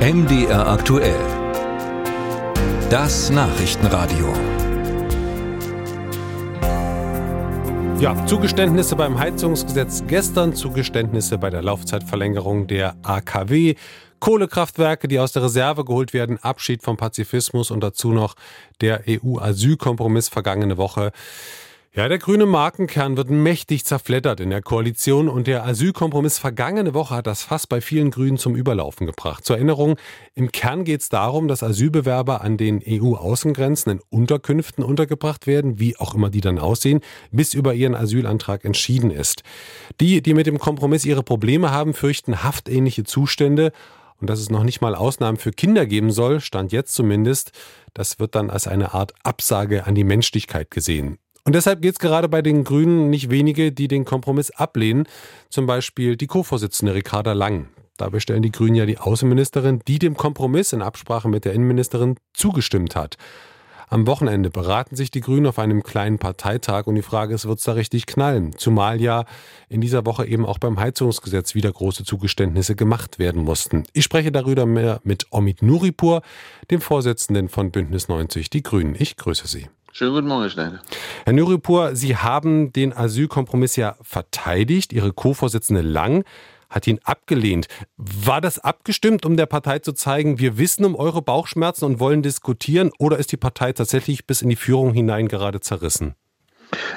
MDR aktuell. Das Nachrichtenradio. Ja, Zugeständnisse beim Heizungsgesetz gestern, Zugeständnisse bei der Laufzeitverlängerung der AKW, Kohlekraftwerke, die aus der Reserve geholt werden, Abschied vom Pazifismus und dazu noch der EU-Asylkompromiss vergangene Woche. Ja, der grüne Markenkern wird mächtig zerfleddert in der Koalition und der Asylkompromiss vergangene Woche hat das Fass bei vielen Grünen zum Überlaufen gebracht. Zur Erinnerung, im Kern geht es darum, dass Asylbewerber an den EU-Außengrenzen in Unterkünften untergebracht werden, wie auch immer die dann aussehen, bis über ihren Asylantrag entschieden ist. Die, die mit dem Kompromiss ihre Probleme haben, fürchten haftähnliche Zustände und dass es noch nicht mal Ausnahmen für Kinder geben soll, stand jetzt zumindest, das wird dann als eine Art Absage an die Menschlichkeit gesehen. Und deshalb geht es gerade bei den Grünen nicht wenige, die den Kompromiss ablehnen. Zum Beispiel die Co-Vorsitzende Ricarda Lang. Dabei stellen die Grünen ja die Außenministerin, die dem Kompromiss in Absprache mit der Innenministerin zugestimmt hat. Am Wochenende beraten sich die Grünen auf einem kleinen Parteitag und die Frage ist, wird es da richtig knallen? Zumal ja in dieser Woche eben auch beim Heizungsgesetz wieder große Zugeständnisse gemacht werden mussten. Ich spreche darüber mehr mit Omid Nuripur, dem Vorsitzenden von Bündnis 90 Die Grünen. Ich grüße Sie. Schönen guten Morgen, Herr Schneider. Herr Nuripur, Sie haben den Asylkompromiss ja verteidigt. Ihre Co-Vorsitzende Lang hat ihn abgelehnt. War das abgestimmt, um der Partei zu zeigen, wir wissen um eure Bauchschmerzen und wollen diskutieren? Oder ist die Partei tatsächlich bis in die Führung hinein gerade zerrissen?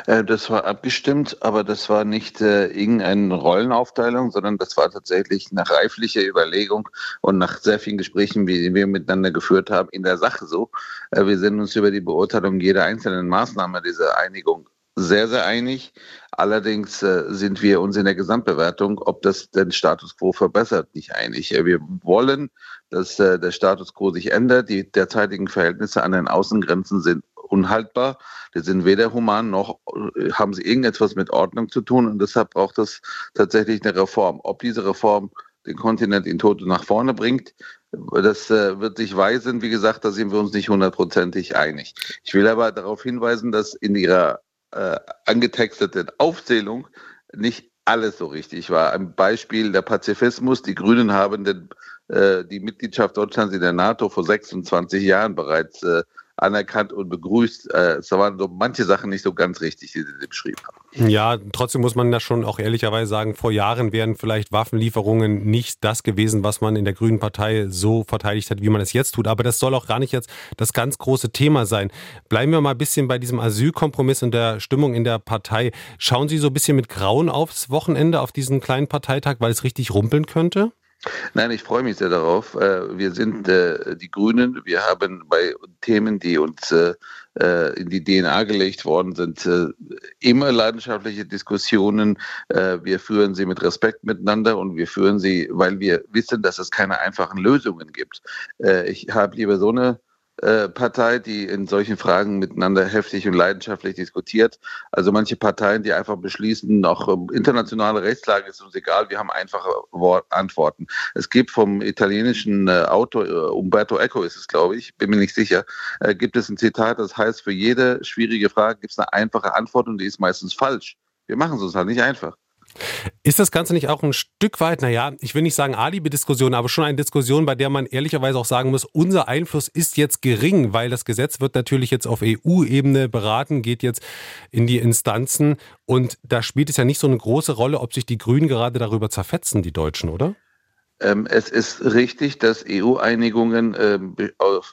Äh, das war abgestimmt, aber das war nicht äh, irgendeine Rollenaufteilung, sondern das war tatsächlich nach reiflicher Überlegung und nach sehr vielen Gesprächen, die wir miteinander geführt haben, in der Sache so. Äh, wir sind uns über die Beurteilung jeder einzelnen Maßnahme dieser Einigung sehr, sehr einig. Allerdings äh, sind wir uns in der Gesamtbewertung, ob das den Status quo verbessert, nicht einig. Wir wollen, dass äh, der Status quo sich ändert. Die derzeitigen Verhältnisse an den Außengrenzen sind unhaltbar. Die sind weder human noch äh, haben sie irgendetwas mit Ordnung zu tun und deshalb braucht es tatsächlich eine Reform. Ob diese Reform den Kontinent in Tote nach vorne bringt, das äh, wird sich weisen. Wie gesagt, da sind wir uns nicht hundertprozentig einig. Ich will aber darauf hinweisen, dass in Ihrer äh, angetexteten Aufzählung nicht alles so richtig war. Ein Beispiel der Pazifismus. Die Grünen haben den, äh, die Mitgliedschaft Deutschlands in der NATO vor 26 Jahren bereits äh, anerkannt und begrüßt. Äh, es waren so manche Sachen nicht so ganz richtig, die Sie beschrieben haben. Ja, trotzdem muss man da schon auch ehrlicherweise sagen, vor Jahren wären vielleicht Waffenlieferungen nicht das gewesen, was man in der Grünen Partei so verteidigt hat, wie man es jetzt tut. Aber das soll auch gar nicht jetzt das ganz große Thema sein. Bleiben wir mal ein bisschen bei diesem Asylkompromiss und der Stimmung in der Partei. Schauen Sie so ein bisschen mit Grauen aufs Wochenende, auf diesen kleinen Parteitag, weil es richtig rumpeln könnte? Nein, ich freue mich sehr darauf. Äh, wir sind äh, die Grünen. Wir haben bei Themen, die uns äh, in die DNA gelegt worden sind, immer leidenschaftliche Diskussionen. Wir führen sie mit Respekt miteinander und wir führen sie, weil wir wissen, dass es keine einfachen Lösungen gibt. Ich habe lieber so eine äh, Partei, die in solchen Fragen miteinander heftig und leidenschaftlich diskutiert. Also manche Parteien, die einfach beschließen, auch ähm, internationale Rechtslage ist uns egal, wir haben einfache Wort Antworten. Es gibt vom italienischen äh, Autor, äh, Umberto Eco ist es, glaube ich, bin mir nicht sicher, äh, gibt es ein Zitat, das heißt, für jede schwierige Frage gibt es eine einfache Antwort und die ist meistens falsch. Wir machen es uns halt nicht einfach. Ist das Ganze nicht auch ein Stück weit, naja, ich will nicht sagen Alibi-Diskussion, aber schon eine Diskussion, bei der man ehrlicherweise auch sagen muss, unser Einfluss ist jetzt gering, weil das Gesetz wird natürlich jetzt auf EU-Ebene beraten, geht jetzt in die Instanzen und da spielt es ja nicht so eine große Rolle, ob sich die Grünen gerade darüber zerfetzen, die Deutschen, oder? Ähm, es ist richtig, dass EU-Einigungen ähm,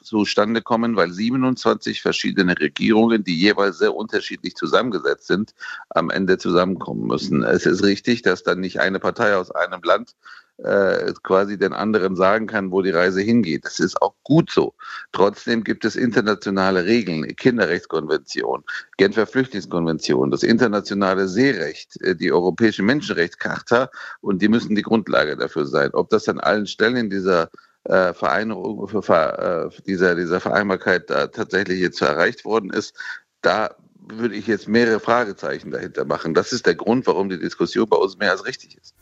zustande kommen, weil 27 verschiedene Regierungen, die jeweils sehr unterschiedlich zusammengesetzt sind, am Ende zusammenkommen müssen. Es ist richtig, dass dann nicht eine Partei aus einem Land äh, quasi den anderen sagen kann, wo die Reise hingeht. Das ist auch gut so. Trotzdem gibt es internationale Regeln, Kinderrechtskonvention, Genfer Flüchtlingskonvention, das internationale Seerecht, äh, die Europäische Menschenrechtscharta und die müssen die Grundlage dafür sein. Ob das an allen Stellen dieser äh, Vereinigung, für, äh, dieser, dieser Vereinbarkeit da tatsächlich jetzt erreicht worden ist, da würde ich jetzt mehrere Fragezeichen dahinter machen. Das ist der Grund, warum die Diskussion bei uns mehr als richtig ist.